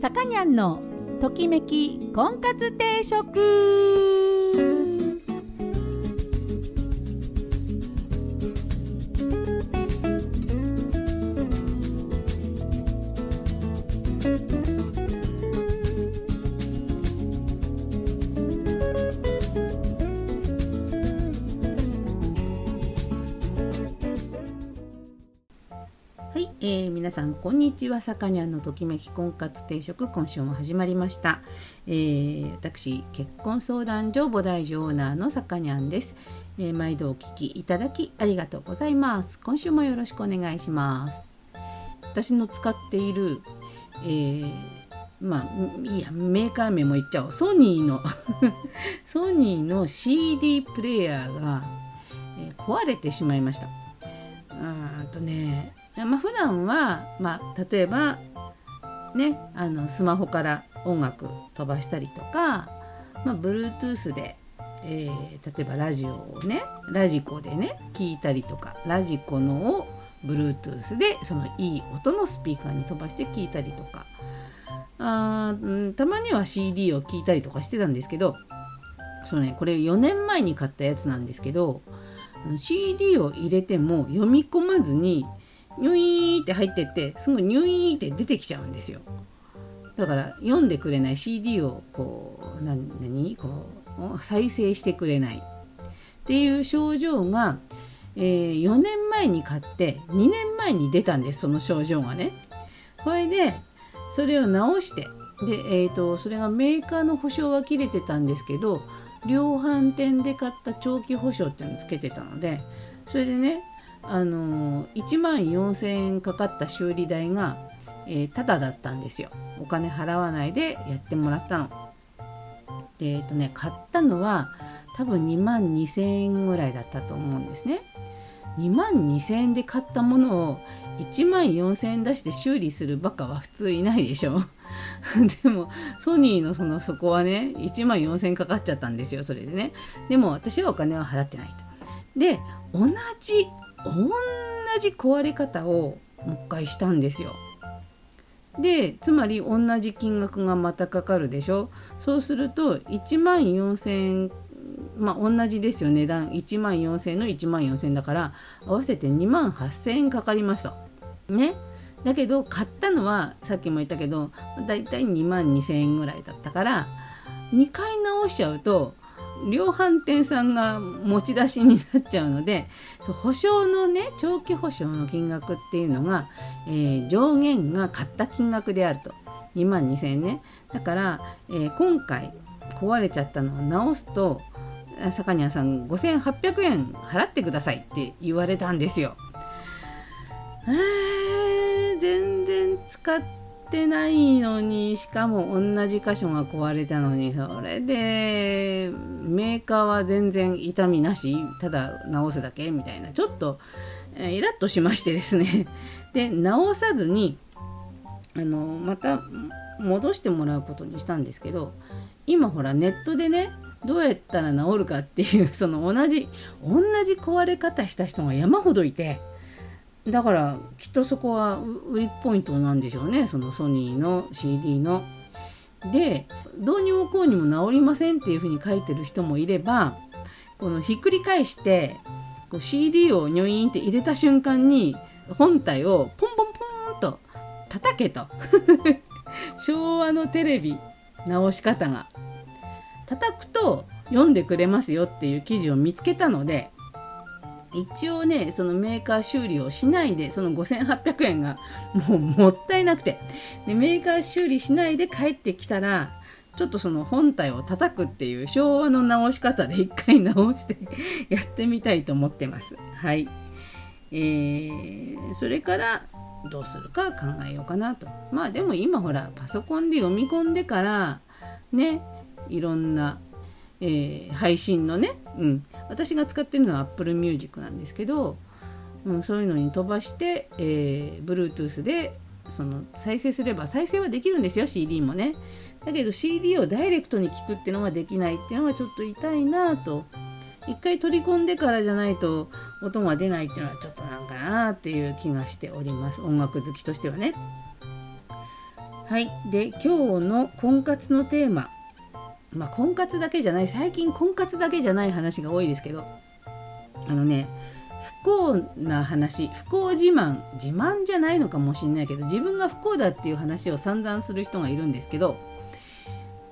さかにゃんのときめき婚活定食。皆さんこんにちは。さかにゃんのときめき婚活定食今週も始まりました、えー、私結婚相談所母大女オーナーのさかにゃんです、えー、毎度お聞きいただきありがとうございます。今週もよろしくお願いします。私の使っている、えー、まあいやメーカー名も言っちゃおう。ソニーの ソニーの CD プレーヤーが、え、壊れてしまいました。あとねまあ、普段はまあ、例えばねあのスマホから音楽飛ばしたりとか、まあ、Bluetooth で、えー、例えばラジオをねラジコでね聞いたりとかラジコのを Bluetooth でそのいい音のスピーカーに飛ばして聞いたりとか。あたまには CD を聞いたりとかしてたんですけどそうねこれ4年前に買ったやつなんですけど CD を入れても読み込まずにニュイーって入ってってすぐニュイーって出てきちゃうんですよだから読んでくれない CD をこう何こう再生してくれないっていう症状が、えー、4年前に買って2年前に出たんですその症状がね。これでそれを直してで、えーと、それがメーカーの保証は切れてたんですけど量販店で買った長期保証っていうのをつけてたのでそれでねあの1万4,000円かかった修理代が、えー、タダだったんですよお金払わないでやってもらったの。でえっ、ー、とね買ったのは多分2万2,000円ぐらいだったと思うんですね。2万2,000円で買ったものを1万4,000円出して修理するバカは普通いないでしょ。でもソニーのそのそこはね1万4,000円かかっちゃったんですよそれでね。でも私はお金は払ってないと。で同じ同じ壊れ方をもう一回したんですよ。でつまり同じ金額がまたかかるでしょそうすると1万4,000円まあ同じですよ値段1万4,000円の1万4,000円だから合わせて2万8,000円かかりました。ねだけど買ったのはさっきも言ったけどだいたい2万2,000円ぐらいだったから2回直しちゃうと量販店さんが持ち出しになっちゃうので保証のね長期保証の金額っていうのが、えー、上限が買った金額であると2万2000円ねだから、えー、今回壊れちゃったのを直すと坂庭さん5800円払ってくださいって言われたんですよ。え、全然使ってってないのにしかも同じ箇所が壊れたのにそれでメーカーは全然痛みなしただ直すだけみたいな。ちょっとイラッとしましてですね。で直さずにあのまた戻してもらうことにしたんですけど今ほらネットでねどうやったら治るかっていうその同じ同じ壊れ方した人が山ほどいてだからきっとそこはウィークポイントなんでしょうね。そのソニーの CD の。でどうにもこうにも治りませんっていうふうに書いてる人もいればこのひっくり返してこう CD をニョインって入れた瞬間に本体をポンポンポンと叩けと。昭和のテレビ直し方が。叩くと読んでくれますよっていう記事を見つけたので一応ねそのメーカー修理をしないでその5800円がもうもったいなくてでメーカー修理しないで帰ってきたらちょっとその本体を叩くっていう昭和の直し方で一回直して やってみたいと思ってます。はい、えー、それからどうするか考えようかなと。まあでも今ほらパソコンで読み込んでからねいろんなえー、配信のね、うん、私が使ってるのは Apple Music なんですけど、うん、そういうのに飛ばして、えー、Bluetooth でその再生すれば再生はできるんですよ CD もね。だけど CD をダイレクトに聞くっていうのができないっていうのがちょっと痛いなと。一回取り込んでからじゃないと音が出ないっていうのはちょっとなんかなっていう気がしております。音楽好きとしてはね。はい。で今日の婚活のテーマ。まあ婚活だけじゃない最近婚活だけじゃない話が多いですけどあのね不幸な話不幸自慢自慢じゃないのかもしれないけど自分が不幸だっていう話を散々する人がいるんですけど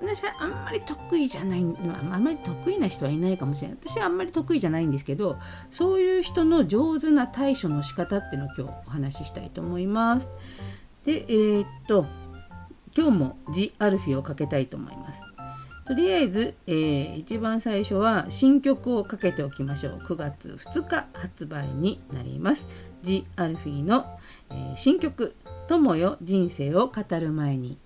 私はあんまり得意じゃないあんまり得意な人はいないかもしれない私はあんまり得意じゃないんですけどそういう人の上手な対処の仕方っていうのを今日お話ししたいと思います。でえー、っと今日も「ジ・アルフィ」をかけたいと思います。とりあえず、えー、一番最初は新曲をかけておきましょう。9月2日発売になります。ジ・アルフィーの、えー、新曲「友よ人生を語る前に」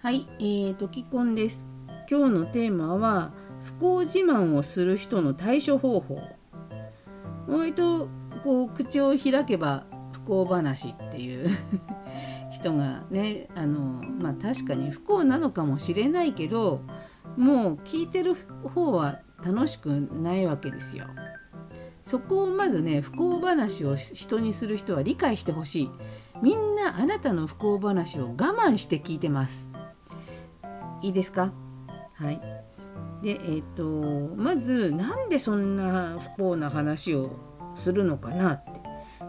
はい、えーと、きこんです。今日のテーマは不幸自慢をする人の対処方法割とこう口を開けば不幸話っていう 人がねあのまあ確かに不幸なのかもしれないけどもう聞いてる方は楽しくないわけですよ。そこをまずね不幸話を人にする人は理解してほしい。みんなあなたの不幸話を我慢して聞いてます。いいですか？はい。でえっ、ー、とまずなんでそんな不幸な話をするのかなって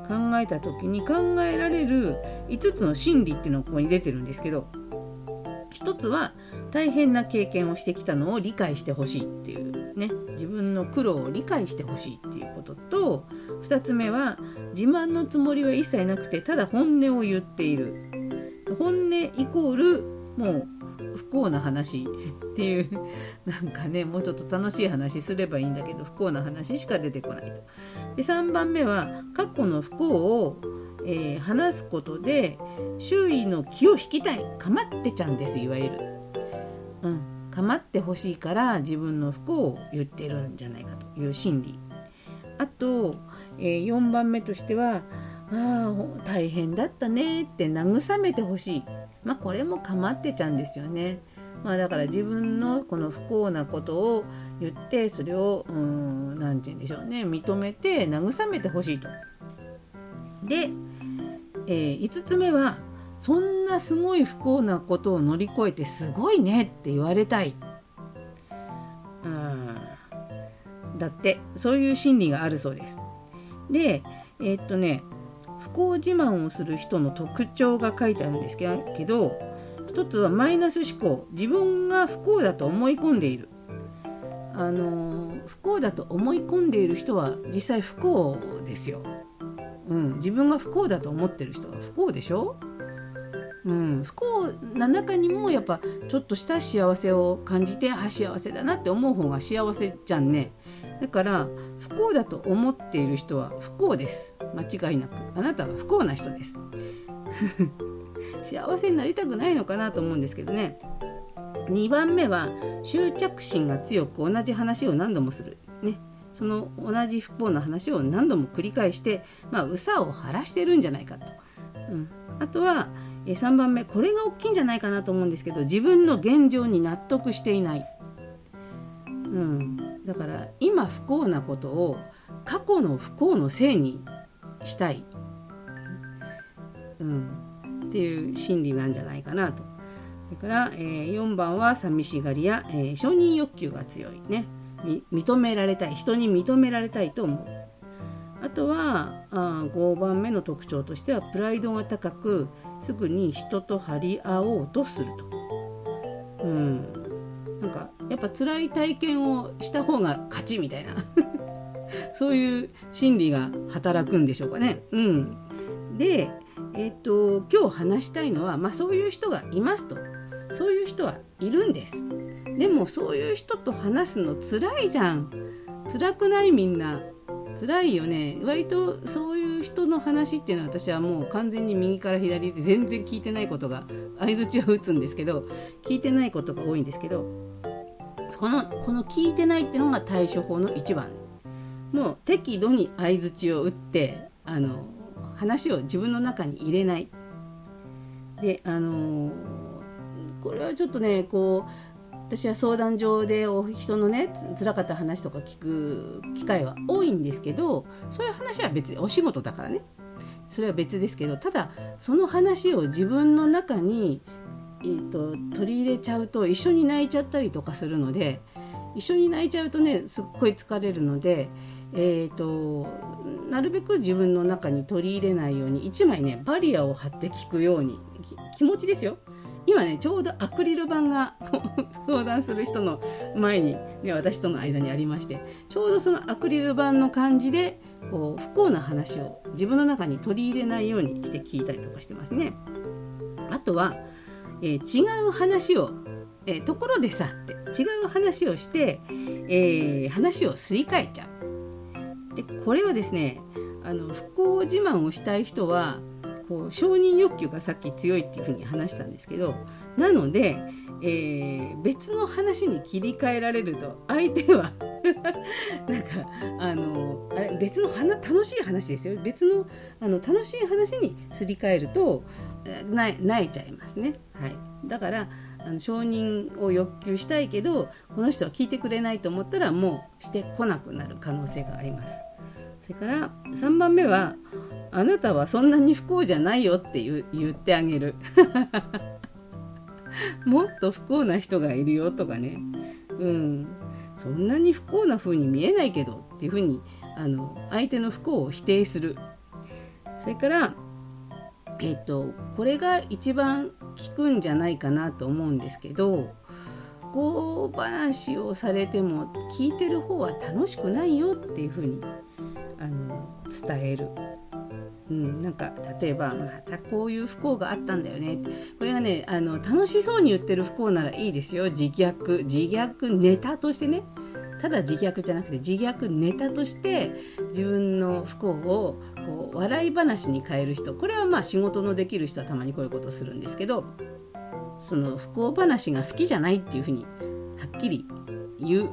考えた時に考えられる5つの心理っていうのがここに出てるんですけど一つは大変な経験をしてきたのを理解してほしいっていうね自分の苦労を理解してほしいっていうことと2つ目は自慢のつもりは一切なくてただ本音を言っている。本音イコールもう不幸な話っていうなんかねもうちょっと楽しい話すればいいんだけど不幸な話しか出てこないと。で3番目は過去の不幸を、えー、話すことで周囲の気を引きたいかまってちゃんですいわゆる。うん、かまってほしいから自分の不幸を言ってるんじゃないかという心理。あと、えー、4番目としては「ああ大変だったね」って慰めてほしい。まあ、これもかまってちゃんですよね。まあ、だから自分のこの不幸なことを言ってそれを何て言うんでしょうね認めて慰めてほしいと。で、えー、5つ目はそんなすごい不幸なことを乗り越えてすごいねって言われたい。あだってそういう心理があるそうです。でえー、っとね不幸自慢をする人の特徴が書いてあるんですけど一つはマイナス思考。自分が不幸だと思い込んでいる。あの不幸だと思い込んでいる人は実際不幸ですよ、うん、自分が不幸だと思ってる人は不幸でしょ？うん、不幸な中にもやっぱちょっとした幸せを感じてあ幸せだなって思う方が幸せじゃんね。だから不幸だと思っている人は不幸です。間違いなく。あなたは不幸な人です。幸せになりたくないのかなと思うんですけどね。2番目は執着心が強く同じ話を何度もする。ね。その同じ不幸な話を何度も繰り返してまあうさを晴らしてるんじゃないかと、うん、あとは3番目これが大きいんじゃないかなと思うんですけど自分の現状に納得していない、うん、だから今不幸なことを過去の不幸のせいにしたい、うん、っていう心理なんじゃないかなと。それから、えー、4番は寂しがりや、えー、承認欲求が強いね。認められたい。人に認められたいと思う。あとはあ5番目の特徴としてはプライドが高くすぐに人と張り合おうとすると。うん、なんかやっぱ辛い体験をした方が勝ちみたいな。そういう心理が働くんでしょうかね。うん、で、えーと、今日話したいのは、まあ、そういう人がいますとそういう人はいるんです。でもそういう人と話すの辛いじゃん。辛くないみんな。辛いよね割とそういう人の話っていうのは私はもう完全に右から左で全然聞いてないことが相づちを打つんですけど聞いてないことが多いんですけどこのこの聞いてないっていうのが対処法の一番もう適度に相づちを打ってあの話を自分の中に入れない。であのこれはちょっとねこう私は相談上で人のねつらかった話とか聞く機会は多いんですけどそういう話は別にお仕事だからね。それは別ですけどただその話を自分の中に、えーと、取り入れちゃうと一緒に泣いちゃったりとかするので一緒に泣いちゃうとねすっごい疲れるので、えーと、なるべく自分の中に取り入れないように1枚ねバリアを張って聞くように気持ちですよ。今ねちょうどアクリル板が 相談する人の前に、ね、私との間にありましてちょうどそのアクリル板の感じでこう不幸な話を自分の中に取り入れないようにして聞いたりとかしてますね。あとは、えー、違う話を、え、ところでさって違う話をして、えー、話をすり替えちゃう。でこれはですねあの不幸自慢をしたい人はこう承認欲求がさっき強いっていうふうに話したんですけどなので、えー、別の話に切り替えられると相手は なんかあのあれ別の話楽しい話ですよ別のあの楽しい話にすり替えると泣いちゃいますね。はい、だからあの承認を欲求したいけどこの人は聞いてくれないと思ったらもうしてこなくなる可能性があります。それから3番目はあなたはそんなに不幸じゃないよって言ってあげる。もっと不幸な人がいるよとかね。うん。そんなに不幸な風に見えないけどっていう風にあの相手の不幸を否定する。それからえっ、とこれが一番効くんじゃないかなと思うんですけど不幸話をされても聞いてる方は楽しくないよっていう風にあの伝える。うん、なんか例えばまたこういう不幸があったんだよね。これがねあの楽しそうに言ってる不幸ならいいですよ。自虐。自虐ネタとしてね。ただ自虐じゃなくて自虐ネタとして自分の不幸をこう笑い話に変える人これはまあ仕事のできる人はたまにこういうことするんですけどその不幸話が好きじゃないっていうふうにはっきり言う、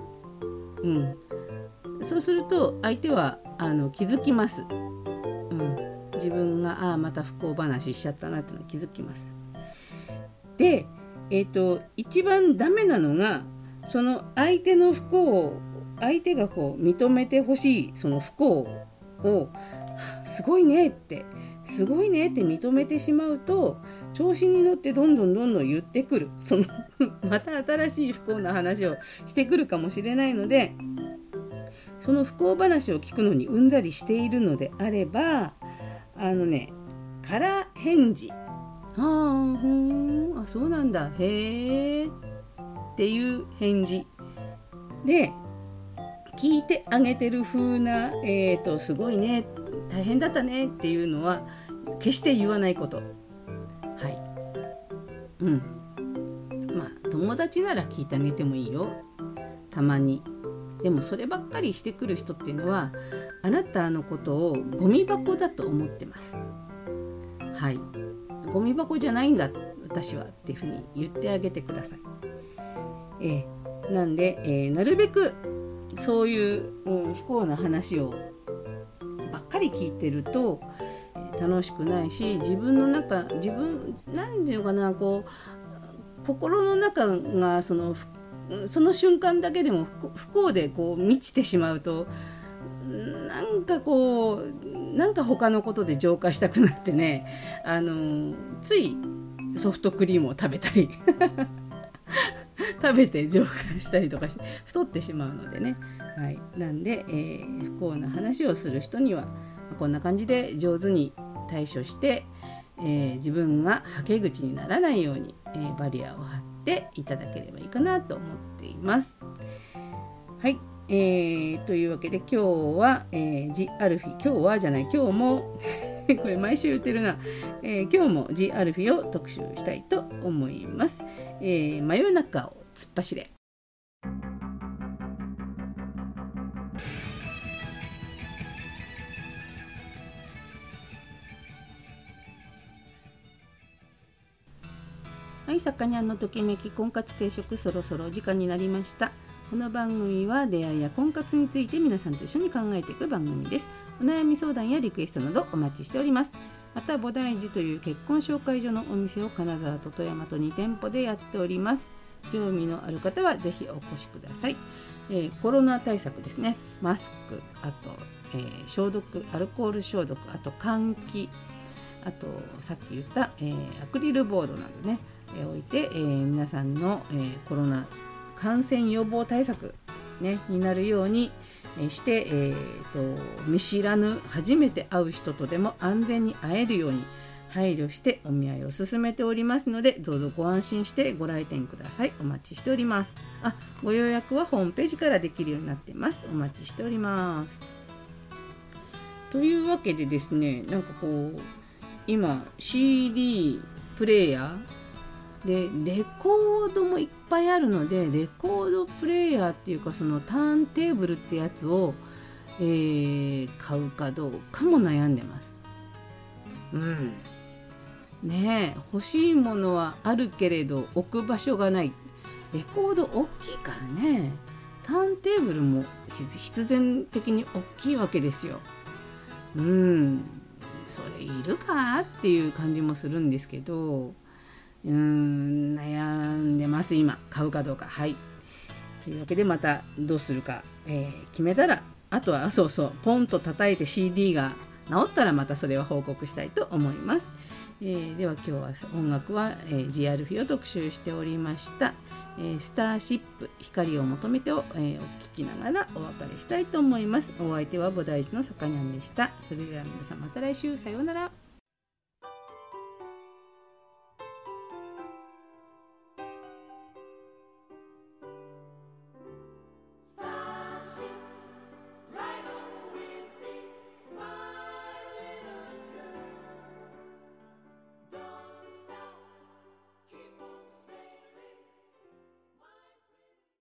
うん、そうすると相手はあの気づきます。うん自分がああまた不幸話しちゃったなっていうの気づきます。で、えーと、一番ダメなのがその相手の不幸を相手がこう認めてほしいその不幸をすごいねってすごいねって認めてしまうと調子に乗ってどんどんどんどん言ってくる。その また新しい不幸な話をしてくるかもしれないのでその不幸話を聞くのにうんざりしているのであればあのね空返事ああほんあそうなんだ。へえっていう返事。で聞いてあげてる風なえ、ー、とすごいね大変だったねっていうのは決して言わないこと。はい。うん。まあ友達なら聞いてあげてもいいよ。たまに。でもそればっかりしてくる人っていうのはあなたのことをゴミ箱だと思ってます。はい。ゴミ箱じゃないんだ私はっていうふうに言ってあげてください。えー、なんで、えー、なるべくそういう、うん、不幸な話をばっかり聞いてると楽しくないし自分の中自分何て言うかなこう心の中がそのその瞬間だけでも不幸でこう満ちてしまうとなんかこうなんか他のことで浄化したくなってねあのついソフトクリームを食べたり。食べて浄化したりとかして太ってしまうのでね、はい、なんで、えー、不幸な話をする人にはこんな感じで上手に対処して、えー、自分がはけ口にならないように、えー、バリアを張っていただければいいかなと思っています。はいえー、というわけで今日は、えー、ジ・アルフィ今日はじゃない今日も これ毎週言ってるな、えー、今日もジ・アルフィを特集したいと思います。えー、真夜中を突っ走れはい、さかにゃんのときめき婚活定食そろそろ時間になりました。この番組は出会いや婚活について皆さんと一緒に考えていく番組です。お悩み相談やリクエストなどお待ちしております。また、菩提寺という結婚紹介所のお店を金沢と富山と2店舗でやっております。興味のある方は是非お越しください、えー、コロナ対策ですね。マスクあと、えー、消毒アルコール消毒あと換気あとさっき言った、えー、アクリルボードなどね、え置いて、え皆さんの、えコロナ感染予防対策、ね、になるようにして、えーと見知らぬ初めて会う人とでも安全に会えるように配慮してお見合いを進めておりますのでどうぞご安心してご来店ください。お待ちしております。あご予約はホームページからできるようになってます。お待ちしております。というわけでですねなんかこう今 CD プレーヤーでレコードもいっぱいあるのでレコードプレーヤーっていうかそのターンテーブルってやつを、えー、買うかどうかも悩んでます。うん。ね欲しいものはあるけれど置く場所がない。レコード大きいからね。ターンテーブルも必然的に大きいわけですよ。うん。それいるかっていう感じもするんですけど。うん。悩んでます今。買うかどうか。はい。というわけでまたどうするか、えー、決めたらあとはそうそう。ポンと叩いて CD が治ったらまたそれは報告したいと思います。えー、では今日は音楽は、えー、GR フィを特集しておりました、えー、スターシップ光を求めてを、えー、お聞きながらお別れしたいと思います。お相手は菩提寺のさかにゃんでした。それでは皆さんまた来週。さようなら。